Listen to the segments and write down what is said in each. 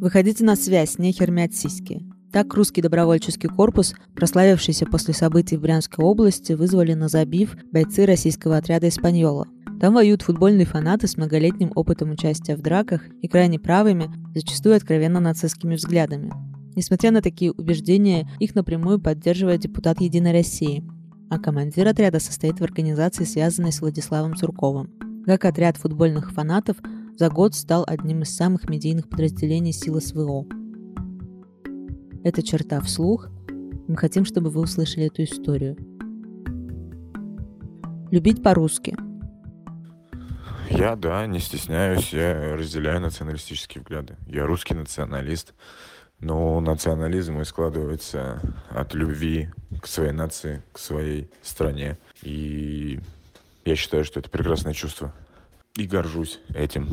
Выходите на связь, нехер мять сиськи. Так русский добровольческий корпус, прославившийся после событий в Брянской области, вызвали на забив бойцы российского отряда «Испаньола». Там воюют футбольные фанаты с многолетним опытом участия в драках и крайне правыми, зачастую откровенно нацистскими взглядами. Несмотря на такие убеждения, их напрямую поддерживает депутат «Единой России», а командир отряда состоит в организации, связанной с Владиславом Цурковым. Как отряд футбольных фанатов за год стал одним из самых медийных подразделений силы СВО – эта черта вслух, мы хотим, чтобы вы услышали эту историю. Любить по-русски. Я, да, не стесняюсь, я разделяю националистические взгляды. Я русский националист, но национализм и складывается от любви к своей нации, к своей стране. И я считаю, что это прекрасное чувство. И горжусь этим.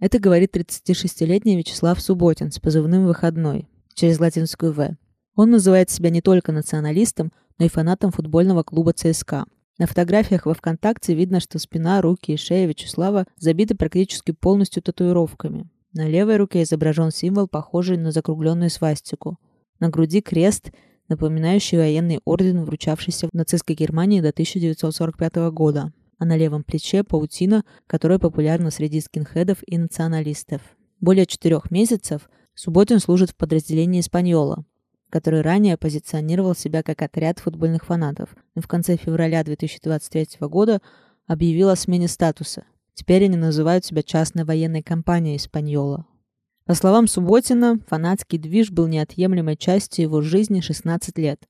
Это говорит 36-летний Вячеслав Субботин с позывным «Выходной» через латинскую «В». Он называет себя не только националистом, но и фанатом футбольного клуба ЦСКА. На фотографиях во ВКонтакте видно, что спина, руки и шея Вячеслава забиты практически полностью татуировками. На левой руке изображен символ, похожий на закругленную свастику. На груди крест, напоминающий военный орден, вручавшийся в нацистской Германии до 1945 года. А на левом плече паутина, которая популярна среди скинхедов и националистов. Более четырех месяцев – Субботин служит в подразделении «Испаньола», который ранее позиционировал себя как отряд футбольных фанатов, но в конце февраля 2023 года объявил о смене статуса. Теперь они называют себя частной военной компанией «Испаньола». По словам Субботина, фанатский движ был неотъемлемой частью его жизни 16 лет.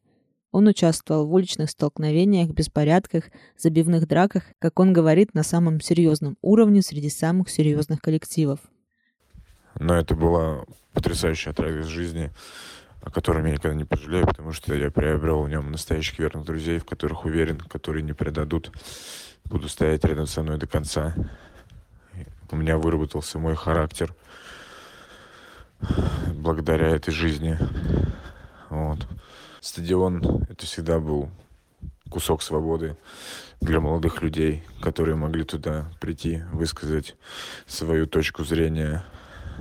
Он участвовал в уличных столкновениях, беспорядках, забивных драках, как он говорит, на самом серьезном уровне среди самых серьезных коллективов. Но это была потрясающая трек жизни, о котором я никогда не пожалею, потому что я приобрел в нем настоящих верных друзей, в которых уверен, которые не предадут, буду стоять рядом со мной до конца. У меня выработался мой характер благодаря этой жизни. Вот. Стадион — это всегда был кусок свободы для молодых людей, которые могли туда прийти, высказать свою точку зрения,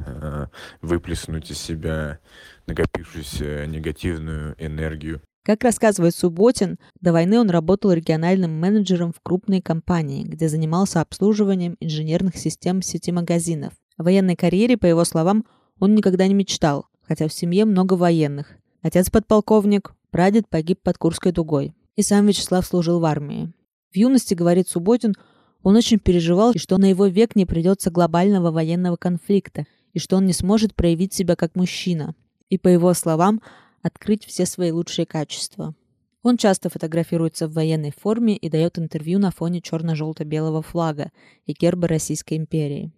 Э, выплеснуть из себя накопившуюся негативную энергию. Как рассказывает Субботин, до войны он работал региональным менеджером в крупной компании, где занимался обслуживанием инженерных систем сети магазинов. О военной карьере, по его словам, он никогда не мечтал, хотя в семье много военных. Отец подполковник, прадед погиб под Курской дугой. И сам Вячеслав служил в армии. В юности, говорит Субботин, он очень переживал, что на его век не придется глобального военного конфликта, и что он не сможет проявить себя как мужчина. И, по его словам, открыть все свои лучшие качества. Он часто фотографируется в военной форме и дает интервью на фоне черно-желто-белого флага и герба Российской империи.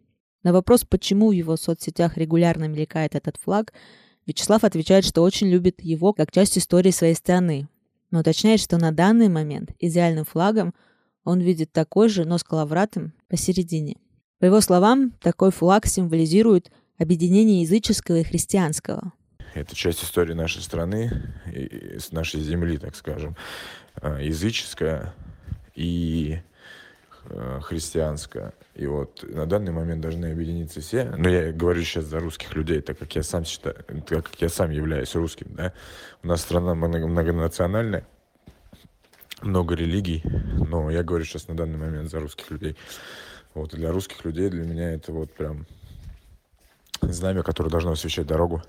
На вопрос, почему в его соцсетях регулярно мелькает этот флаг, Вячеслав отвечает, что очень любит его как часть истории своей страны, но уточняет, что на данный момент идеальным флагом он видит такой же, но с коловратом посередине. По его словам, такой флаг символизирует объединение языческого и христианского. Это часть истории нашей страны, нашей земли, так скажем. А, языческая и а, христианская. И вот на данный момент должны объединиться все. Но я говорю сейчас за русских людей, так как я сам считаю, так как я сам являюсь русским. Да? У нас страна многонациональная, много религий, но я говорю сейчас на данный момент за русских людей. Вот, для русских людей, для меня это вот прям знамя, которое должно освещать дорогу.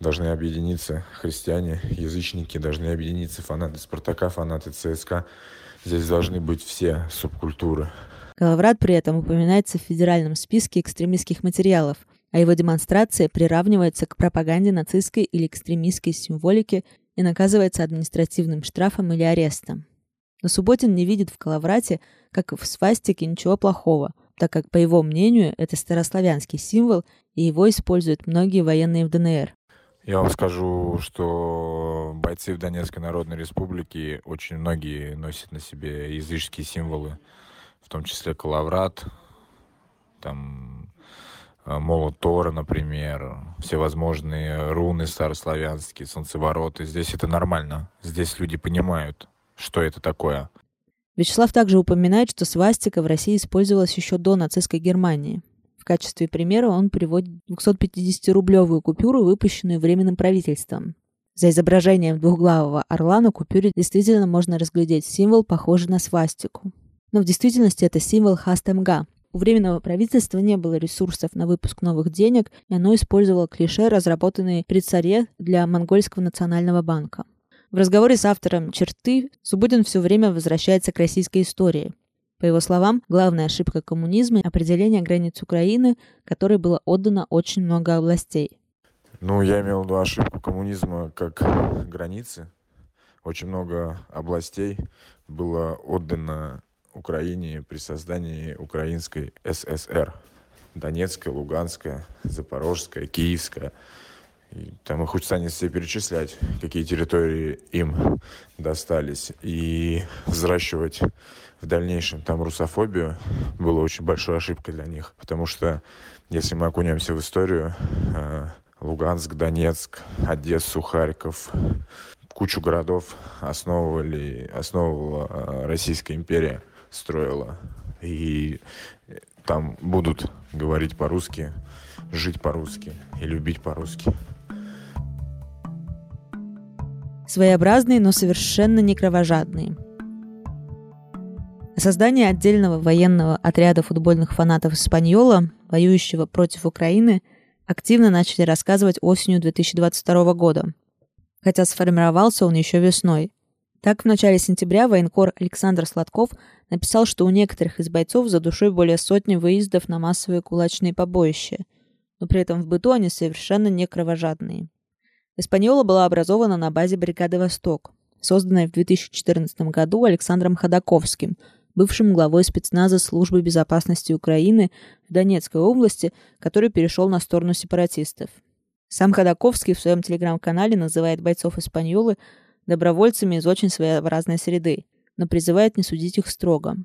Должны объединиться христиане, язычники, должны объединиться фанаты Спартака, фанаты ЦСКА. Здесь должны быть все субкультуры. Калаврат при этом упоминается в федеральном списке экстремистских материалов, а его демонстрация приравнивается к пропаганде нацистской или экстремистской символики и наказывается административным штрафом или арестом. Но Субботин не видит в Калаврате, как в свастике, ничего плохого – так как, по его мнению, это старославянский символ, и его используют многие военные в ДНР. Я вам скажу, что бойцы в Донецкой Народной Республике очень многие носят на себе языческие символы, в том числе калаврат, там э, молот Тора, например, всевозможные руны старославянские, солнцевороты. Здесь это нормально. Здесь люди понимают, что это такое. Вячеслав также упоминает, что свастика в России использовалась еще до нацистской Германии. В качестве примера он приводит 250-рублевую купюру, выпущенную Временным правительством. За изображением двухглавого орла на купюре действительно можно разглядеть символ, похожий на свастику. Но в действительности это символ Хастемга. У Временного правительства не было ресурсов на выпуск новых денег, и оно использовало клише, разработанные при царе для Монгольского национального банка. В разговоре с автором «Черты» Субудин все время возвращается к российской истории. По его словам, главная ошибка коммунизма – определение границ Украины, которой было отдано очень много областей. Ну, я имел в виду ошибку коммунизма как границы. Очень много областей было отдано Украине при создании Украинской ССР. Донецкая, Луганская, Запорожская, Киевская. И там их станет все перечислять, какие территории им достались. И взращивать в дальнейшем там русофобию было очень большой ошибкой для них. Потому что если мы окунемся в историю, э, Луганск, Донецк, Одессу, Харьков, кучу городов основывали, основывала э, Российская империя, строила. И там будут говорить по-русски, жить по-русски и любить по-русски. Своеобразные, но совершенно не кровожадные. О создании отдельного военного отряда футбольных фанатов Испаньола, воюющего против Украины – активно начали рассказывать осенью 2022 года, хотя сформировался он еще весной. Так, в начале сентября военкор Александр Сладков написал, что у некоторых из бойцов за душой более сотни выездов на массовые кулачные побоища, но при этом в быту они совершенно не кровожадные. Эспаньола была образована на базе бригады «Восток», созданной в 2014 году Александром Ходаковским – бывшим главой спецназа Службы безопасности Украины в Донецкой области, который перешел на сторону сепаратистов. Сам Ходаковский в своем телеграм-канале называет бойцов Испаньолы добровольцами из очень своеобразной среды, но призывает не судить их строго.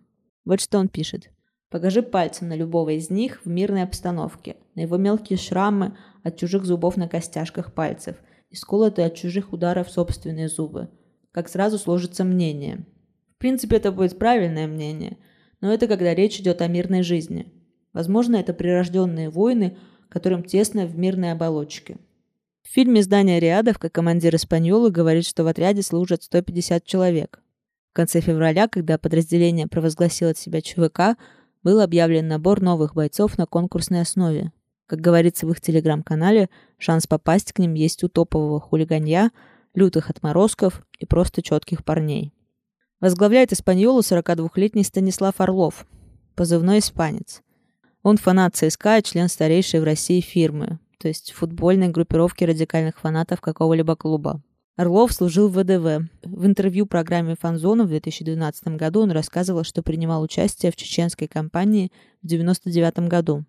Вот что он пишет. Покажи пальцем на любого из них в мирной обстановке, на его мелкие шрамы от чужих зубов на костяшках пальцев и сколотые от чужих ударов собственные зубы. Как сразу сложится мнение – в принципе, это будет правильное мнение, но это когда речь идет о мирной жизни. Возможно, это прирожденные воины, которым тесно в мирной оболочке. В фильме «Здание Риадов» как командир Испаньолы говорит, что в отряде служат 150 человек. В конце февраля, когда подразделение провозгласило себя ЧВК, был объявлен набор новых бойцов на конкурсной основе. Как говорится в их телеграм-канале, шанс попасть к ним есть у топового хулиганья, лютых отморозков и просто четких парней. Возглавляет Испаньолу 42-летний Станислав Орлов, позывной «Испанец». Он фанат ЦСКА и член старейшей в России фирмы, то есть футбольной группировки радикальных фанатов какого-либо клуба. Орлов служил в ВДВ. В интервью программе «Фанзона» в 2012 году он рассказывал, что принимал участие в чеченской кампании в 1999 году.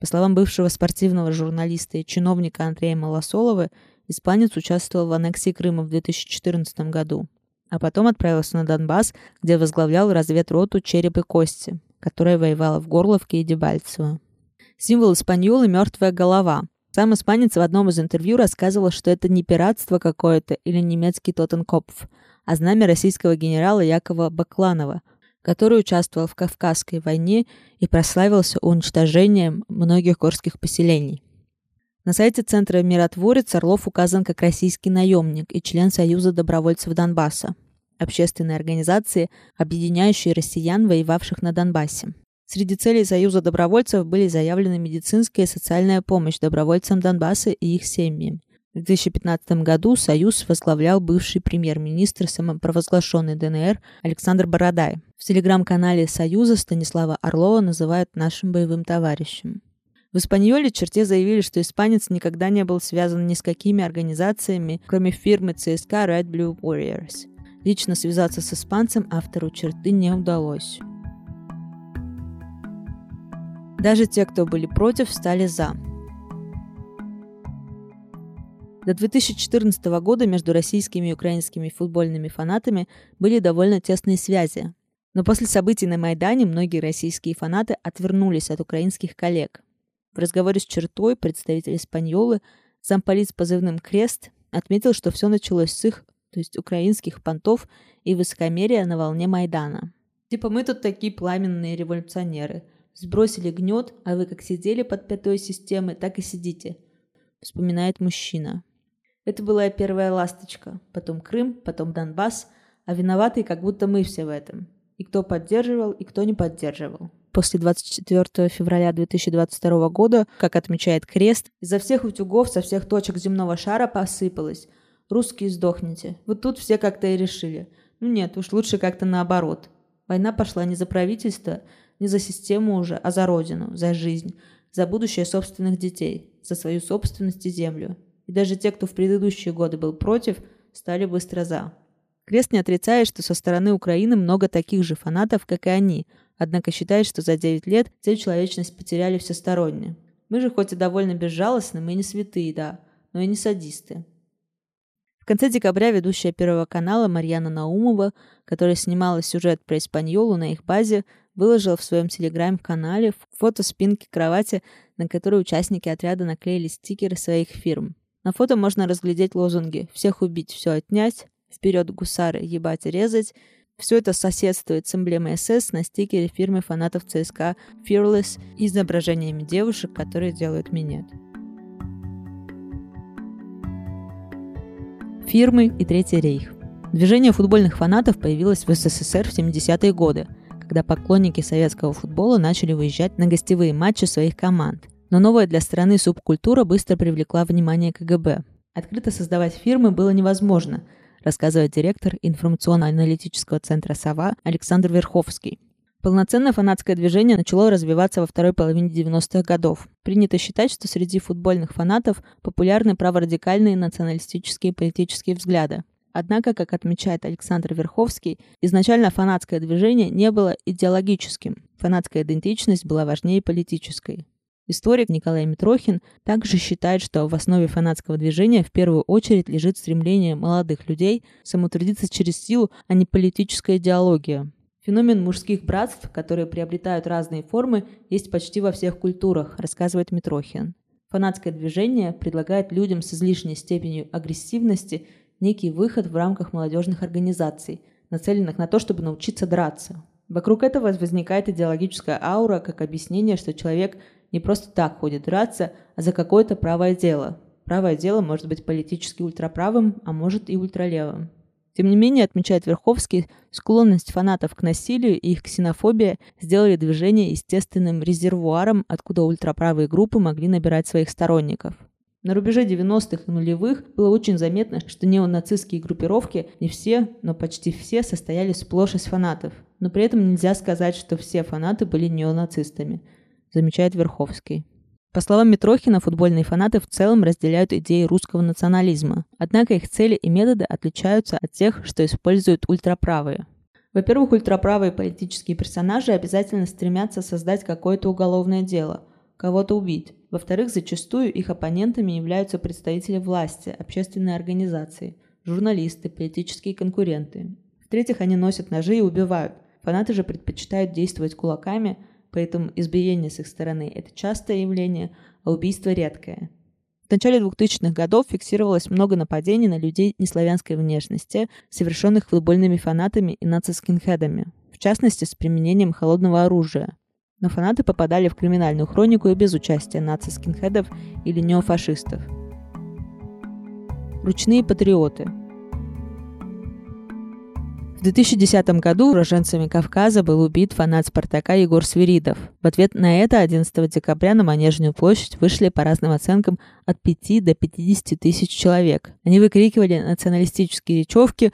По словам бывшего спортивного журналиста и чиновника Андрея Малосолова, испанец участвовал в аннексии Крыма в 2014 году а потом отправился на Донбасс, где возглавлял разведроту «Череп и кости», которая воевала в Горловке и Дебальцево. Символ Испаньолы – мертвая голова. Сам испанец в одном из интервью рассказывал, что это не пиратство какое-то или немецкий Тоттенкопф, а знамя российского генерала Якова Бакланова, который участвовал в Кавказской войне и прославился уничтожением многих горских поселений. На сайте Центра «Миротворец» Орлов указан как российский наемник и член Союза добровольцев Донбасса, общественной организации, объединяющей россиян, воевавших на Донбассе. Среди целей Союза добровольцев были заявлены медицинская и социальная помощь добровольцам Донбасса и их семьям. В 2015 году Союз возглавлял бывший премьер-министр самопровозглашенной ДНР Александр Бородай. В телеграм-канале Союза Станислава Орлова называют нашим боевым товарищем. В Испаньоле черте заявили, что испанец никогда не был связан ни с какими организациями, кроме фирмы ЦСКА Red Blue Warriors. Лично связаться с испанцем автору черты не удалось. Даже те, кто были против, стали за. До 2014 года между российскими и украинскими футбольными фанатами были довольно тесные связи. Но после событий на Майдане многие российские фанаты отвернулись от украинских коллег. В разговоре с чертой представитель Испаньолы, замполит с позывным «Крест», отметил, что все началось с их, то есть украинских понтов и высокомерия на волне Майдана. Типа мы тут такие пламенные революционеры. Сбросили гнет, а вы как сидели под пятой системой, так и сидите», — вспоминает мужчина. Это была первая ласточка, потом Крым, потом Донбасс, а виноваты как будто мы все в этом. И кто поддерживал, и кто не поддерживал. После 24 февраля 2022 года, как отмечает Крест, изо всех утюгов со всех точек земного шара посыпалось. Русские сдохните. Вот тут все как-то и решили. Ну нет, уж лучше как-то наоборот. Война пошла не за правительство, не за систему уже, а за родину, за жизнь, за будущее собственных детей, за свою собственность и землю. И даже те, кто в предыдущие годы был против, стали быстро за. Крест не отрицает, что со стороны Украины много таких же фанатов, как и они, однако считает, что за 9 лет цель человечность потеряли всесторонне. Мы же хоть и довольно безжалостны, мы не святые, да, но и не садисты. В конце декабря ведущая Первого канала Марьяна Наумова, которая снимала сюжет про Испаньолу на их базе, выложила в своем телеграм-канале фото спинки кровати, на которой участники отряда наклеили стикеры своих фирм. На фото можно разглядеть лозунги «Всех убить, все отнять», «Вперед, гусары, ебать резать», все это соседствует с эмблемой СС на стикере фирмы фанатов ЦСКА Fearless и изображениями девушек, которые делают минет. Фирмы и Третий рейх. Движение футбольных фанатов появилось в СССР в 70-е годы, когда поклонники советского футбола начали выезжать на гостевые матчи своих команд. Но новая для страны субкультура быстро привлекла внимание КГБ. Открыто создавать фирмы было невозможно – рассказывает директор информационно-аналитического центра «Сова» Александр Верховский. Полноценное фанатское движение начало развиваться во второй половине 90-х годов. Принято считать, что среди футбольных фанатов популярны праворадикальные националистические политические взгляды. Однако, как отмечает Александр Верховский, изначально фанатское движение не было идеологическим. Фанатская идентичность была важнее политической. Историк Николай Митрохин также считает, что в основе фанатского движения в первую очередь лежит стремление молодых людей самоутвердиться через силу, а не политическая идеология. Феномен мужских братств, которые приобретают разные формы, есть почти во всех культурах, рассказывает Митрохин. Фанатское движение предлагает людям с излишней степенью агрессивности некий выход в рамках молодежных организаций, нацеленных на то, чтобы научиться драться. Вокруг этого возникает идеологическая аура как объяснение, что человек не просто так ходит драться, а за какое-то правое дело. Правое дело может быть политически ультраправым, а может и ультралевым. Тем не менее, отмечает Верховский, склонность фанатов к насилию и их ксенофобия сделали движение естественным резервуаром, откуда ультраправые группы могли набирать своих сторонников. На рубеже 90-х и нулевых было очень заметно, что неонацистские группировки, не все, но почти все, состояли сплошь из фанатов. Но при этом нельзя сказать, что все фанаты были неонацистами замечает Верховский. По словам Митрохина, футбольные фанаты в целом разделяют идеи русского национализма. Однако их цели и методы отличаются от тех, что используют ультраправые. Во-первых, ультраправые политические персонажи обязательно стремятся создать какое-то уголовное дело, кого-то убить. Во-вторых, зачастую их оппонентами являются представители власти, общественные организации, журналисты, политические конкуренты. В-третьих, они носят ножи и убивают. Фанаты же предпочитают действовать кулаками – поэтому избиение с их стороны – это частое явление, а убийство – редкое. В начале 2000-х годов фиксировалось много нападений на людей неславянской внешности, совершенных футбольными фанатами и нацискинхедами, в частности, с применением холодного оружия. Но фанаты попадали в криминальную хронику и без участия нацискинхедов или неофашистов. Ручные патриоты – в 2010 году уроженцами Кавказа был убит фанат «Спартака» Егор Свиридов. В ответ на это 11 декабря на Манежную площадь вышли по разным оценкам от 5 до 50 тысяч человек. Они выкрикивали националистические речевки,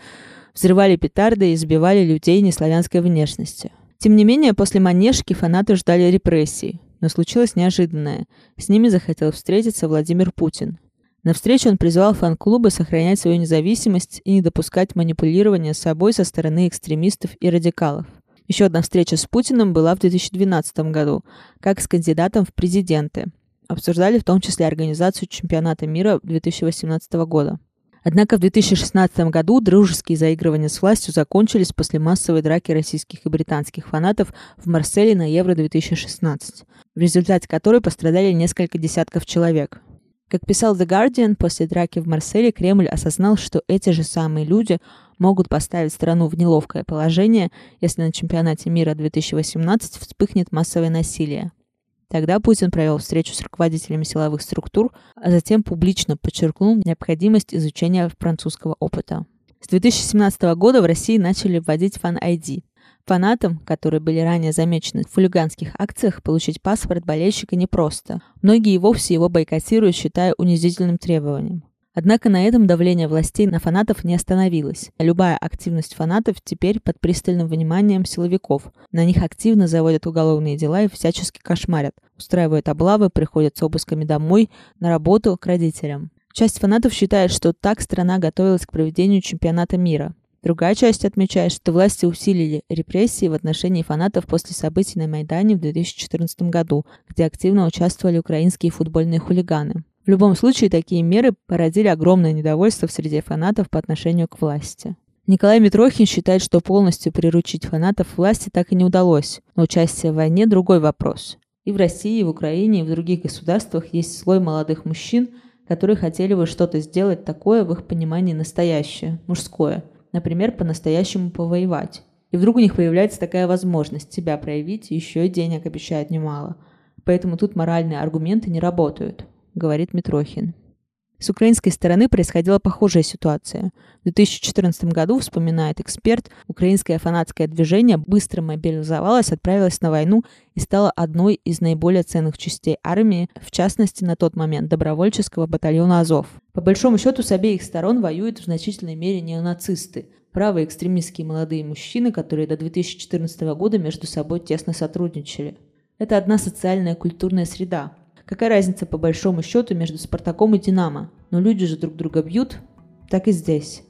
взрывали петарды и избивали людей неславянской внешности. Тем не менее, после Манежки фанаты ждали репрессий. Но случилось неожиданное. С ними захотел встретиться Владимир Путин. На встрече он призвал фан-клубы сохранять свою независимость и не допускать манипулирования собой со стороны экстремистов и радикалов. Еще одна встреча с Путиным была в 2012 году, как с кандидатом в президенты. Обсуждали в том числе организацию чемпионата мира 2018 года. Однако в 2016 году дружеские заигрывания с властью закончились после массовой драки российских и британских фанатов в Марселе на Евро-2016, в результате которой пострадали несколько десятков человек. Как писал The Guardian, после драки в Марселе Кремль осознал, что эти же самые люди могут поставить страну в неловкое положение, если на чемпионате мира 2018 вспыхнет массовое насилие. Тогда Путин провел встречу с руководителями силовых структур, а затем публично подчеркнул необходимость изучения французского опыта. С 2017 года в России начали вводить фан-ID. Фанатам, которые были ранее замечены в хулиганских акциях, получить паспорт болельщика непросто. Многие и вовсе его бойкотируют, считая унизительным требованием. Однако на этом давление властей на фанатов не остановилось. Любая активность фанатов теперь под пристальным вниманием силовиков. На них активно заводят уголовные дела и всячески кошмарят. Устраивают облавы, приходят с обысками домой, на работу, к родителям. Часть фанатов считает, что так страна готовилась к проведению чемпионата мира. Другая часть отмечает, что власти усилили репрессии в отношении фанатов после событий на Майдане в 2014 году, где активно участвовали украинские футбольные хулиганы. В любом случае, такие меры породили огромное недовольство в среде фанатов по отношению к власти. Николай Митрохин считает, что полностью приручить фанатов власти так и не удалось, но участие в войне – другой вопрос. И в России, и в Украине, и в других государствах есть слой молодых мужчин, которые хотели бы что-то сделать такое, в их понимании, настоящее, мужское. Например, по-настоящему повоевать. И вдруг у них появляется такая возможность себя проявить, еще и денег обещают немало. Поэтому тут моральные аргументы не работают говорит Митрохин. С украинской стороны происходила похожая ситуация. В 2014 году, вспоминает эксперт, украинское фанатское движение быстро мобилизовалось, отправилось на войну и стало одной из наиболее ценных частей армии, в частности, на тот момент добровольческого батальона «Азов». По большому счету, с обеих сторон воюют в значительной мере неонацисты, правые экстремистские молодые мужчины, которые до 2014 года между собой тесно сотрудничали. Это одна социальная культурная среда, Какая разница по большому счету между Спартаком и Динамо? Но люди же друг друга бьют. Так и здесь.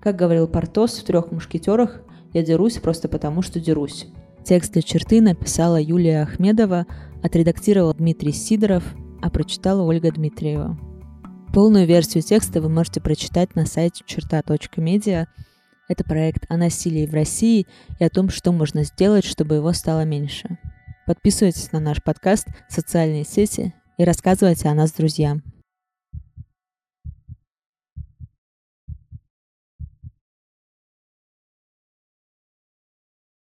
Как говорил Портос в «Трех мушкетерах», я дерусь просто потому, что дерусь. Текст для черты написала Юлия Ахмедова, отредактировал Дмитрий Сидоров, а прочитала Ольга Дмитриева. Полную версию текста вы можете прочитать на сайте черта.медиа. Это проект о насилии в России и о том, что можно сделать, чтобы его стало меньше. Подписывайтесь на наш подкаст, социальные сети и рассказывайте о нас друзьям.